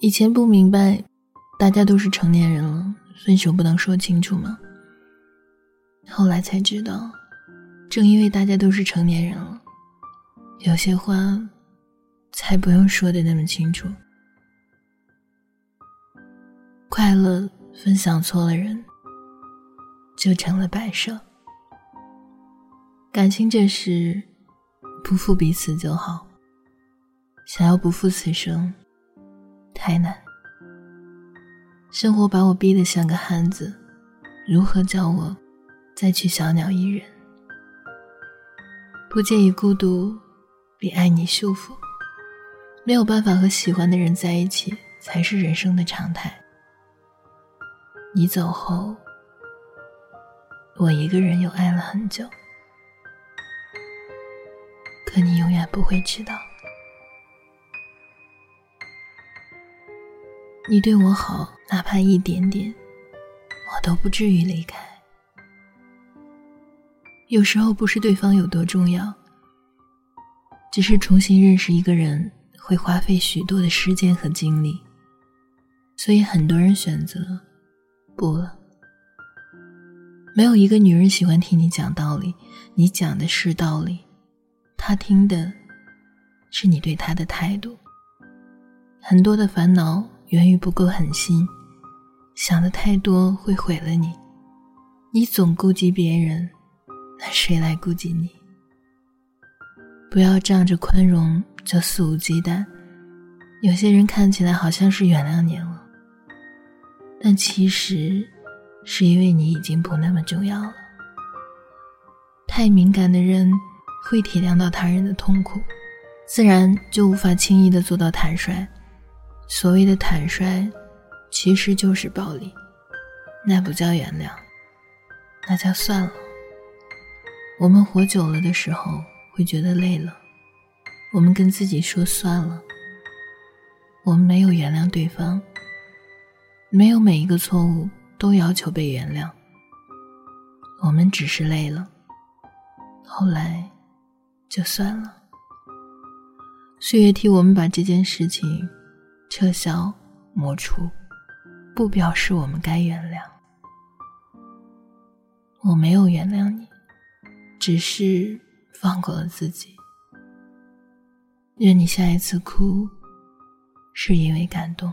以前不明白，大家都是成年人了，分手不能说清楚吗？后来才知道，正因为大家都是成年人了，有些话才不用说的那么清楚。快乐分享错了人，就成了摆设。感情这事，不负彼此就好。想要不负此生，太难。生活把我逼得像个汉子，如何叫我再去小鸟依人？不介意孤独，比爱你舒服。没有办法和喜欢的人在一起，才是人生的常态。你走后，我一个人又爱了很久，可你永远不会知道。你对我好，哪怕一点点，我都不至于离开。有时候不是对方有多重要，只是重新认识一个人会花费许多的时间和精力，所以很多人选择不了。没有一个女人喜欢听你讲道理，你讲的是道理，她听的是你对她的态度。很多的烦恼。源于不够狠心，想的太多会毁了你。你总顾及别人，那谁来顾及你？不要仗着宽容就肆无忌惮。有些人看起来好像是原谅你了，但其实是因为你已经不那么重要了。太敏感的人会体谅到他人的痛苦，自然就无法轻易的做到坦率。所谓的坦率，其实就是暴力，那不叫原谅，那叫算了。我们活久了的时候，会觉得累了，我们跟自己说算了。我们没有原谅对方，没有每一个错误都要求被原谅，我们只是累了，后来就算了。岁月替我们把这件事情。撤销、抹除，不表示我们该原谅。我没有原谅你，只是放过了自己。愿你下一次哭，是因为感动。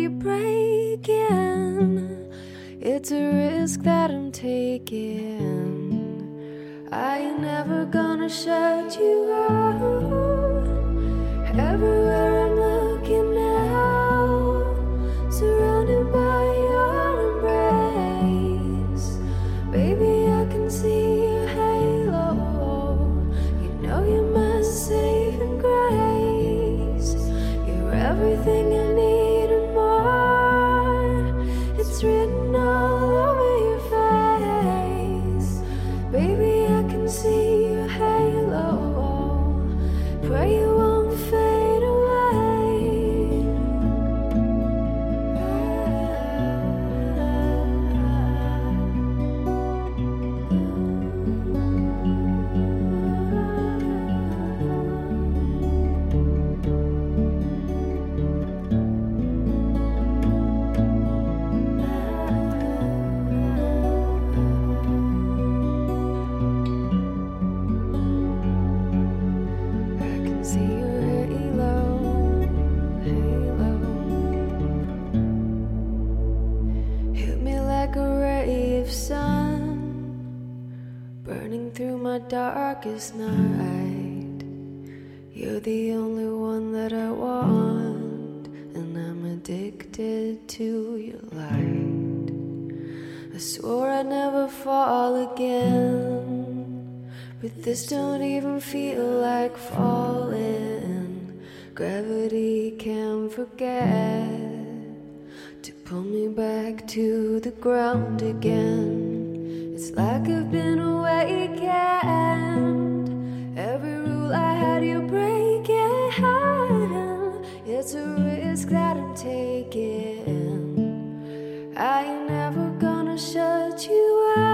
had you breaking. It's a risk that I'm taking. I ain't never gonna shut you out. Everywhere I'm looking now, surrounded by your embrace. Baby, I can see your halo. You know you're my saving grace. You're everything. Darkest night. You're the only one that I want, and I'm addicted to your light. I swore I'd never fall again. But this don't even feel like falling. Gravity can forget to pull me back to the ground again. It's like I've been awake and every rule I had you breaking. It's a risk that I'm taking. I ain't never gonna shut you out.